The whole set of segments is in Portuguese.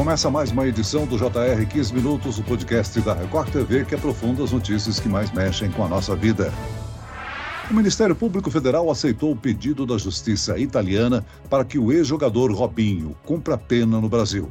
Começa mais uma edição do JR 15 Minutos, o podcast da Record TV que aprofunda as notícias que mais mexem com a nossa vida. O Ministério Público Federal aceitou o pedido da Justiça italiana para que o ex-jogador Robinho cumpra pena no Brasil.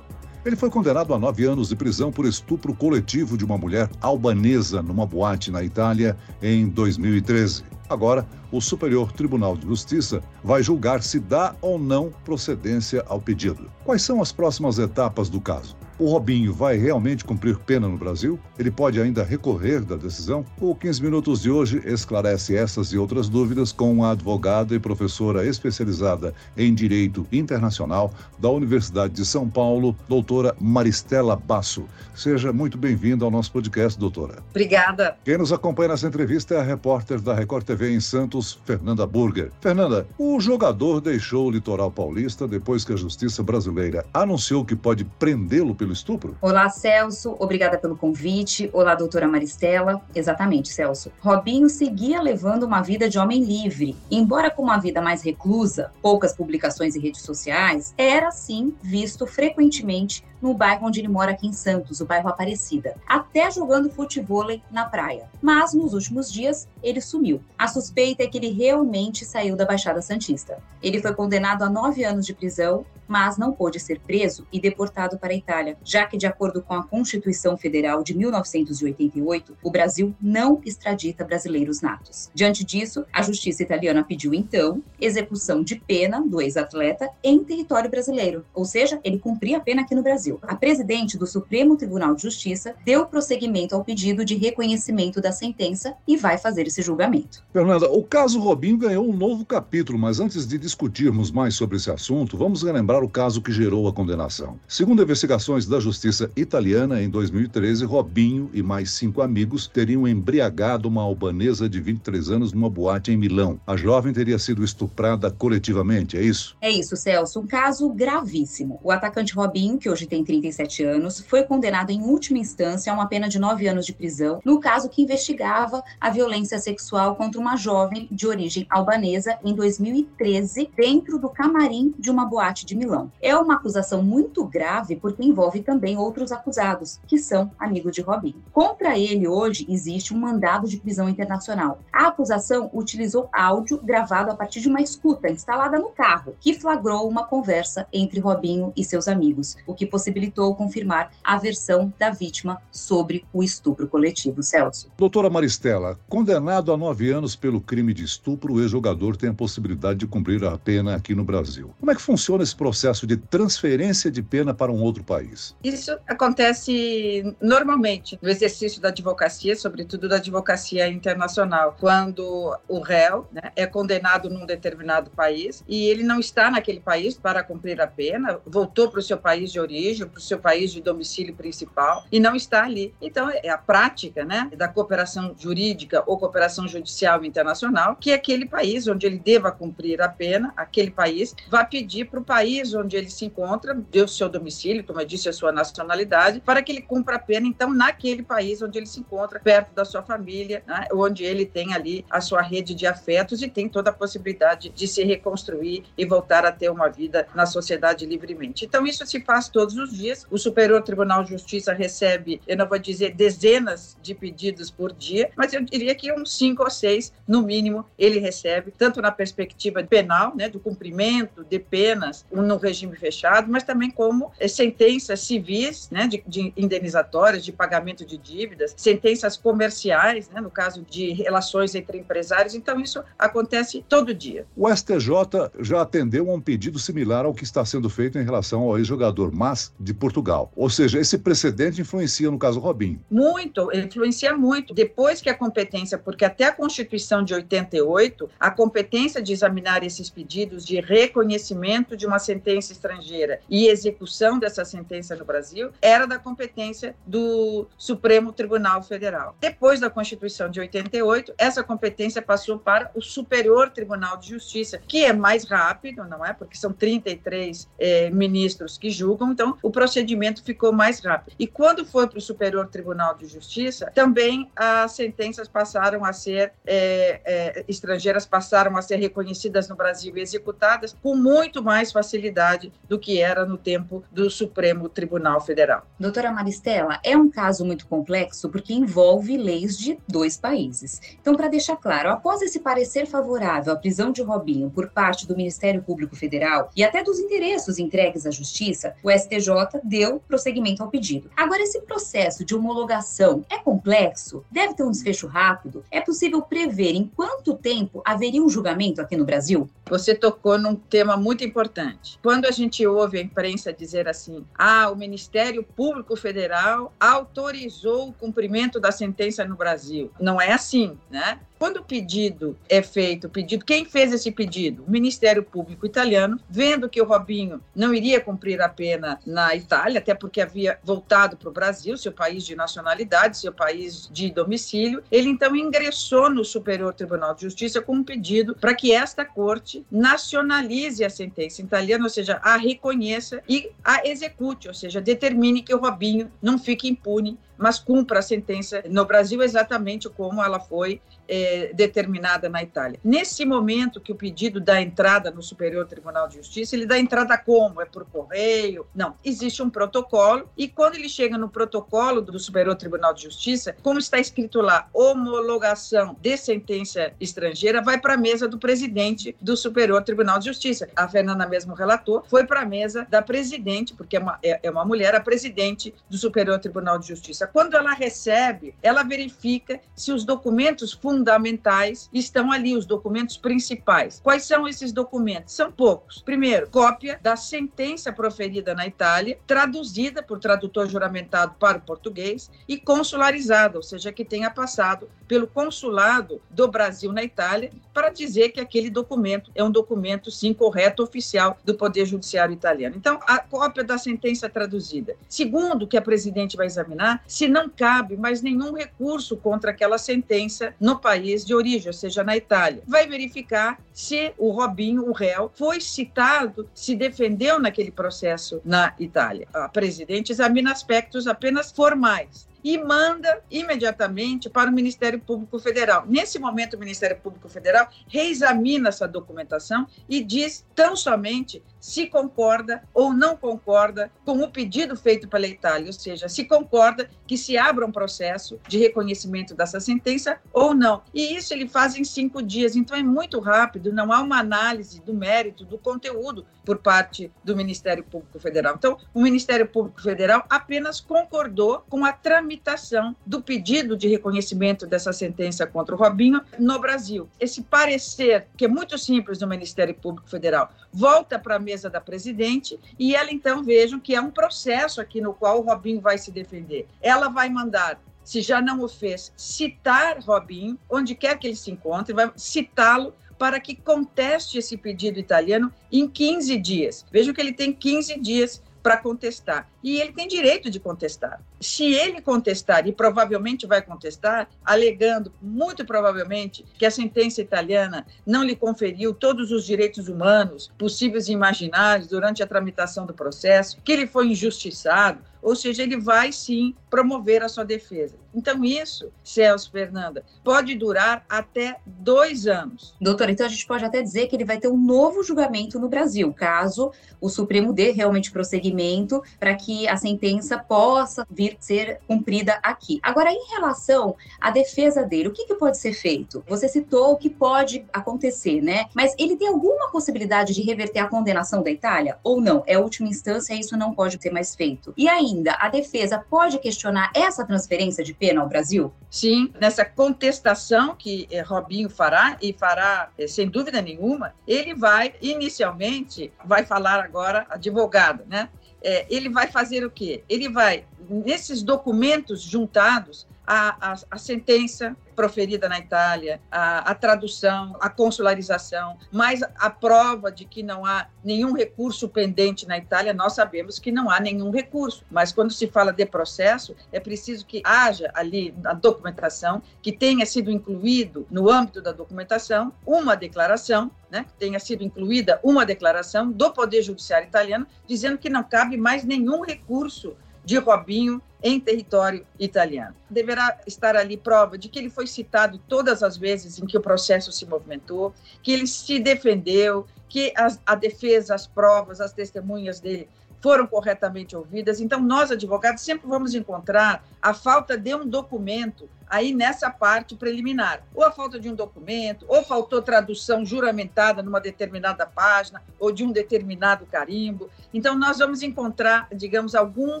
Ele foi condenado a nove anos de prisão por estupro coletivo de uma mulher albanesa numa boate na Itália em 2013. Agora, o Superior Tribunal de Justiça vai julgar se dá ou não procedência ao pedido. Quais são as próximas etapas do caso? O Robinho vai realmente cumprir pena no Brasil? Ele pode ainda recorrer da decisão? O 15 Minutos de hoje esclarece essas e outras dúvidas com a advogada e professora especializada em Direito Internacional da Universidade de São Paulo, doutora Maristela Basso. Seja muito bem-vinda ao nosso podcast, doutora. Obrigada. Quem nos acompanha nessa entrevista é a repórter da Record TV em Santos, Fernanda Burger. Fernanda, o jogador deixou o litoral paulista depois que a justiça brasileira anunciou que pode prendê-lo pelo estupro? Olá, Celso. Obrigada pelo convite. Olá, doutora Maristela. Exatamente, Celso. Robinho seguia levando uma vida de homem livre. Embora com uma vida mais reclusa, poucas publicações em redes sociais, era sim visto frequentemente no bairro onde ele mora aqui em Santos, o bairro Aparecida, até jogando futebol na praia. Mas nos últimos dias ele sumiu. A suspeita é que ele realmente saiu da Baixada Santista. Ele foi condenado a nove anos de prisão, mas não pôde ser preso e deportado para a Itália, já que, de acordo com a Constituição Federal de 1988, o Brasil não extradita brasileiros natos. Diante disso, a justiça italiana pediu então execução de pena do ex-atleta em território brasileiro, ou seja, ele cumpria a pena aqui no Brasil. Brasil. A presidente do Supremo Tribunal de Justiça deu prosseguimento ao pedido de reconhecimento da sentença e vai fazer esse julgamento. Fernanda, o caso Robinho ganhou um novo capítulo, mas antes de discutirmos mais sobre esse assunto, vamos relembrar o caso que gerou a condenação. Segundo investigações da Justiça italiana, em 2013, Robinho e mais cinco amigos teriam embriagado uma albanesa de 23 anos numa boate em Milão. A jovem teria sido estuprada coletivamente, é isso? É isso, Celso. Um caso gravíssimo. O atacante Robinho, que hoje tem tem 37 anos, foi condenado em última instância a uma pena de nove anos de prisão, no caso que investigava a violência sexual contra uma jovem de origem albanesa em 2013, dentro do camarim de uma boate de Milão. É uma acusação muito grave porque envolve também outros acusados, que são amigos de Robinho. Contra ele, hoje, existe um mandado de prisão internacional. A acusação utilizou áudio gravado a partir de uma escuta instalada no carro, que flagrou uma conversa entre Robinho e seus amigos, o que possibilitou possibilitou confirmar a versão da vítima sobre o estupro coletivo. Celso. Doutora Maristela, condenado a nove anos pelo crime de estupro, o ex-jogador tem a possibilidade de cumprir a pena aqui no Brasil. Como é que funciona esse processo de transferência de pena para um outro país? Isso acontece normalmente no exercício da advocacia, sobretudo da advocacia internacional, quando o réu né, é condenado num determinado país e ele não está naquele país para cumprir a pena, voltou para o seu país de origem para o seu país de domicílio principal e não está ali. Então, é a prática né, da cooperação jurídica ou cooperação judicial internacional que aquele país onde ele deva cumprir a pena, aquele país, vai pedir para o país onde ele se encontra, deu seu domicílio, como eu disse, a sua nacionalidade, para que ele cumpra a pena, então, naquele país onde ele se encontra, perto da sua família, né, onde ele tem ali a sua rede de afetos e tem toda a possibilidade de se reconstruir e voltar a ter uma vida na sociedade livremente. Então, isso se faz todos os dias. O Superior Tribunal de Justiça recebe, eu não vou dizer dezenas de pedidos por dia, mas eu diria que uns cinco ou seis, no mínimo, ele recebe, tanto na perspectiva penal, né, do cumprimento de penas no regime fechado, mas também como eh, sentenças civis, né, de, de indenizatórias, de pagamento de dívidas, sentenças comerciais, né, no caso de relações entre empresários. Então, isso acontece todo dia. O STJ já atendeu a um pedido similar ao que está sendo feito em relação ao ex-jogador Mas de Portugal. Ou seja, esse precedente influencia no caso Robinho. Muito, influencia muito. Depois que a competência, porque até a Constituição de 88, a competência de examinar esses pedidos de reconhecimento de uma sentença estrangeira e execução dessa sentença no Brasil era da competência do Supremo Tribunal Federal. Depois da Constituição de 88, essa competência passou para o Superior Tribunal de Justiça, que é mais rápido, não é? Porque são 33 eh, ministros que julgam, então o procedimento ficou mais rápido. E quando foi para o Superior Tribunal de Justiça, também as sentenças passaram a ser é, é, estrangeiras passaram a ser reconhecidas no Brasil e executadas com muito mais facilidade do que era no tempo do Supremo Tribunal Federal. Doutora Maristela, é um caso muito complexo porque envolve leis de dois países. Então, para deixar claro, após esse parecer favorável à prisão de Robinho por parte do Ministério Público Federal e até dos endereços entregues à Justiça, o STJ deu prosseguimento ao pedido. Agora, esse processo de homologação é complexo? Deve ter um desfecho rápido? É possível prever em quanto tempo haveria um julgamento aqui no Brasil? Você tocou num tema muito importante. Quando a gente ouve a imprensa dizer assim: ah, o Ministério Público Federal autorizou o cumprimento da sentença no Brasil. Não é assim, né? Quando o pedido é feito, o pedido, quem fez esse pedido? O Ministério Público italiano, vendo que o Robinho não iria cumprir a pena na Itália, até porque havia voltado para o Brasil, seu país de nacionalidade, seu país de domicílio, ele então ingressou no Superior Tribunal de Justiça com um pedido para que esta corte nacionalize a sentença italiana, ou seja, a reconheça e a execute, ou seja, determine que o Robinho não fique impune mas cumpra a sentença no Brasil exatamente como ela foi é, determinada na Itália. Nesse momento que o pedido dá entrada no Superior Tribunal de Justiça, ele dá entrada como? É por correio? Não, existe um protocolo e quando ele chega no protocolo do Superior Tribunal de Justiça, como está escrito lá, homologação de sentença estrangeira, vai para a mesa do presidente do Superior Tribunal de Justiça. A Fernanda mesmo relatou, foi para a mesa da presidente, porque é uma, é, é uma mulher, a presidente do Superior Tribunal de Justiça. Quando ela recebe, ela verifica se os documentos fundamentais estão ali, os documentos principais. Quais são esses documentos? São poucos. Primeiro, cópia da sentença proferida na Itália, traduzida por tradutor juramentado para o português e consularizada, ou seja, que tenha passado pelo consulado do Brasil na Itália para dizer que aquele documento é um documento, sim, correto, oficial do Poder Judiciário italiano. Então, a cópia da sentença traduzida. Segundo, que a presidente vai examinar, se não cabe mais nenhum recurso contra aquela sentença no país de origem, ou seja, na Itália. Vai verificar se o Robinho, o réu, foi citado, se defendeu naquele processo na Itália. A presidente examina aspectos apenas formais e manda imediatamente para o Ministério Público Federal. Nesse momento, o Ministério Público Federal reexamina essa documentação e diz tão somente se concorda ou não concorda com o pedido feito pela Itália, ou seja, se concorda que se abra um processo de reconhecimento dessa sentença ou não. E isso ele faz em cinco dias, então é muito rápido, não há uma análise do mérito, do conteúdo por parte do Ministério Público Federal. Então, o Ministério Público Federal apenas concordou com a tramitação do pedido de reconhecimento dessa sentença contra o Robinho no Brasil. Esse parecer, que é muito simples do Ministério Público Federal, volta para a mesa da presidente e ela então vejam que é um processo aqui no qual o Robinho vai se defender. Ela vai mandar se já não o fez, citar Robinho, onde quer que ele se encontre, vai citá-lo para que conteste esse pedido italiano em 15 dias. Vejam que ele tem 15 dias para contestar. E ele tem direito de contestar. Se ele contestar, e provavelmente vai contestar, alegando, muito provavelmente, que a sentença italiana não lhe conferiu todos os direitos humanos possíveis e imaginários durante a tramitação do processo, que ele foi injustiçado, ou seja, ele vai sim promover a sua defesa. Então, isso, Celso Fernanda, pode durar até dois anos. Doutora, então a gente pode até dizer que ele vai ter um novo julgamento no Brasil, caso o Supremo dê realmente prosseguimento para que a sentença possa vir ser cumprida aqui. Agora, em relação à defesa dele, o que, que pode ser feito? Você citou o que pode acontecer, né? Mas ele tem alguma possibilidade de reverter a condenação da Itália? Ou não? É última instância e isso não pode ser mais feito. E ainda, a defesa pode questionar essa transferência de pena ao Brasil? Sim, nessa contestação que eh, Robinho fará, e fará eh, sem dúvida nenhuma, ele vai, inicialmente, vai falar agora advogado, né? É, ele vai fazer o quê? Ele vai, nesses documentos juntados, a, a, a sentença proferida na Itália, a, a, tradução, a consularização, mas a prova de que não há nenhum recurso pendente na Itália, nós sabemos que não há nenhum recurso. Mas quando se fala de processo, é preciso que haja ali na documentação, que tenha sido incluído no âmbito da documentação uma declaração, né, que tenha sido incluída uma declaração do Poder Judiciário italiano dizendo que não cabe mais nenhum recurso de Robinho em território italiano. Deverá estar ali prova de que ele foi citado todas as vezes em que o processo se movimentou, que ele se defendeu, que a, a defesa, as provas, as testemunhas dele foram corretamente ouvidas. Então, nós, advogados, sempre vamos encontrar a falta de um documento aí nessa parte preliminar. Ou a falta de um documento, ou faltou tradução juramentada numa determinada página, ou de um determinado carimbo. Então, nós vamos encontrar, digamos, algum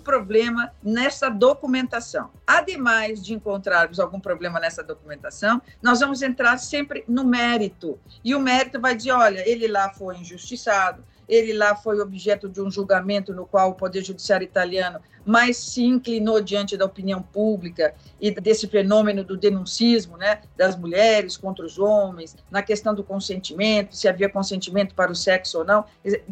problema nessa documentação. Ademais de encontrarmos algum problema nessa documentação, nós vamos entrar sempre no mérito. E o mérito vai dizer: olha, ele lá foi injustiçado, ele lá foi objeto de um julgamento no qual o Poder Judiciário italiano mais se inclinou diante da opinião pública e desse fenômeno do denuncismo, né, das mulheres contra os homens, na questão do consentimento, se havia consentimento para o sexo ou não.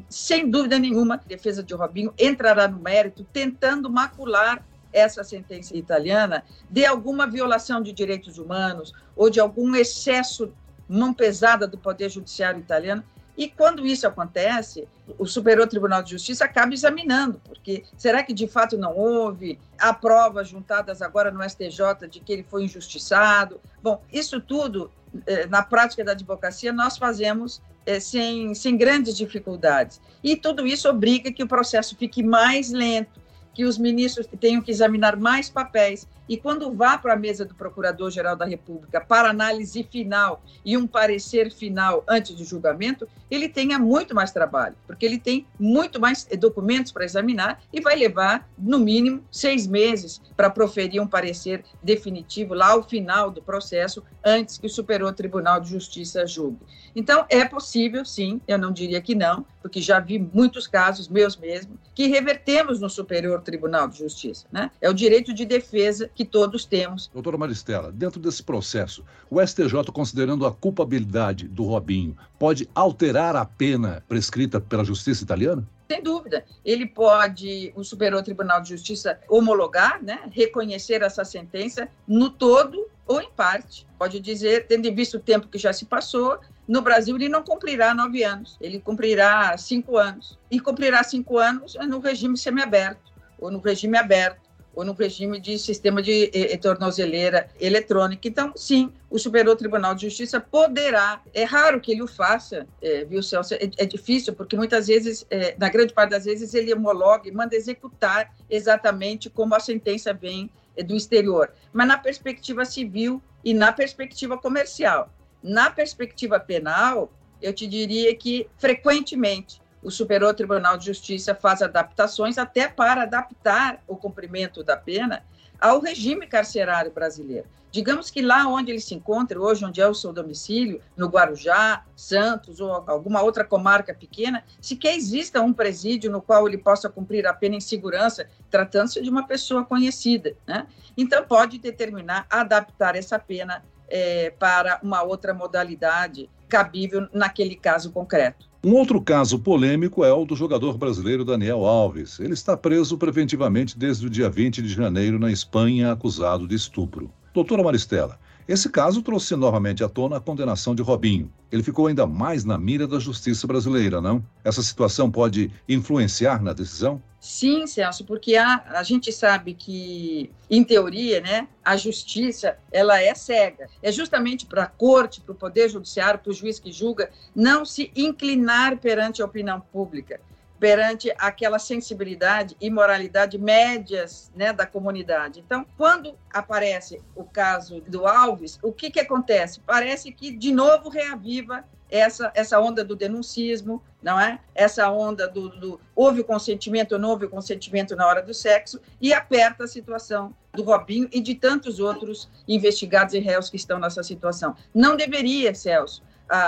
Sem dúvida nenhuma, a defesa de Robinho entrará no mérito tentando macular essa sentença italiana de alguma violação de direitos humanos ou de algum excesso mão pesada do Poder Judiciário italiano e quando isso acontece, o Superior Tribunal de Justiça acaba examinando, porque será que de fato não houve? Há provas juntadas agora no STJ de que ele foi injustiçado. Bom, isso tudo, eh, na prática da advocacia, nós fazemos eh, sem, sem grandes dificuldades. E tudo isso obriga que o processo fique mais lento, que os ministros tenham que examinar mais papéis e quando vá para a mesa do Procurador-Geral da República para análise final e um parecer final antes do julgamento, ele tenha muito mais trabalho, porque ele tem muito mais documentos para examinar e vai levar, no mínimo, seis meses para proferir um parecer definitivo lá ao final do processo, antes que o Superior Tribunal de Justiça julgue. Então, é possível, sim, eu não diria que não, porque já vi muitos casos, meus mesmo, que revertemos no Superior Tribunal de Justiça. Né? É o direito de defesa que todos temos. Doutora Maristela, dentro desse processo, o STJ, considerando a culpabilidade do Robinho, pode alterar a pena prescrita pela justiça italiana? Sem dúvida. Ele pode, o Superior Tribunal de Justiça, homologar, né, reconhecer essa sentença no todo ou em parte. Pode dizer, tendo visto o tempo que já se passou, no Brasil ele não cumprirá nove anos, ele cumprirá cinco anos. E cumprirá cinco anos no regime semiaberto, ou no regime aberto ou no regime de sistema de eh, tornozeleira eletrônica. Então, sim, o Superior Tribunal de Justiça poderá, é raro que ele o faça, é, viu, Celso? É, é, difícil, porque muitas vezes, é, na grande parte das vezes, ele homologa e manda executar exatamente como a sentença vem do exterior. Mas na perspectiva civil e na perspectiva comercial. Na perspectiva penal, eu te diria que, frequentemente, o Superior Tribunal de Justiça faz adaptações até para adaptar o cumprimento da pena ao regime carcerário brasileiro. Digamos que lá onde ele se encontra, hoje, onde é o seu domicílio, no Guarujá, Santos ou alguma outra comarca pequena, sequer exista um presídio no qual ele possa cumprir a pena em segurança, tratando-se de uma pessoa conhecida. Né? Então, pode determinar adaptar essa pena é, para uma outra modalidade cabível naquele caso concreto. Um outro caso polêmico é o do jogador brasileiro Daniel Alves. Ele está preso preventivamente desde o dia 20 de janeiro na Espanha, acusado de estupro. Doutora Maristela, esse caso trouxe novamente à tona a condenação de Robinho. Ele ficou ainda mais na mira da justiça brasileira, não? Essa situação pode influenciar na decisão? Sim, Celso, porque a, a gente sabe que, em teoria, né, a justiça ela é cega. É justamente para a corte, para o poder judiciário, para o juiz que julga, não se inclinar perante a opinião pública, perante aquela sensibilidade e moralidade médias né, da comunidade. Então, quando aparece o caso do Alves, o que, que acontece? Parece que, de novo, reaviva essa, essa onda do denuncismo, não é? Essa onda do, do houve o consentimento ou não houve o consentimento na hora do sexo e aperta a situação do Robinho e de tantos outros investigados e réus que estão nessa situação. Não deveria, Celso,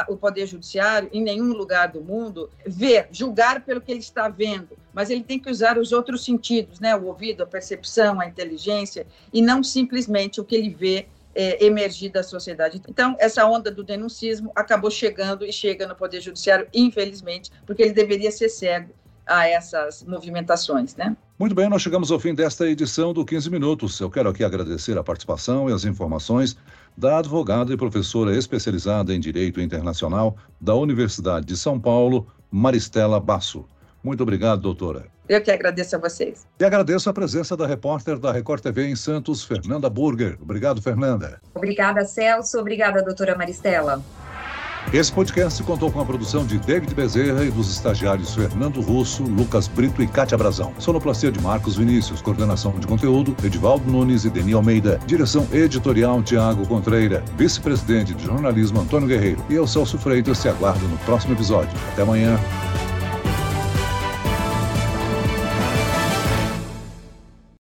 o Poder Judiciário, em nenhum lugar do mundo, ver, julgar pelo que ele está vendo, mas ele tem que usar os outros sentidos, né? o ouvido, a percepção, a inteligência, e não simplesmente o que ele vê é, emergir da sociedade. Então, essa onda do denuncismo acabou chegando e chega no Poder Judiciário, infelizmente, porque ele deveria ser cego a essas movimentações, né? Muito bem, nós chegamos ao fim desta edição do 15 Minutos. Eu quero aqui agradecer a participação e as informações da advogada e professora especializada em Direito Internacional da Universidade de São Paulo, Maristela Basso. Muito obrigado, doutora. Eu que agradeço a vocês. E agradeço a presença da repórter da Record TV em Santos, Fernanda Burger. Obrigado, Fernanda. Obrigada, Celso. Obrigada, doutora Maristela. Esse podcast contou com a produção de David Bezerra e dos estagiários Fernando Russo, Lucas Brito e Cátia Brazão. Sonoplastia de Marcos Vinícius, coordenação de conteúdo, Edivaldo Nunes e Deni Almeida. Direção editorial Tiago Contreira, vice-presidente de jornalismo Antônio Guerreiro. E eu, Celso Freitas, te aguardo no próximo episódio. Até amanhã.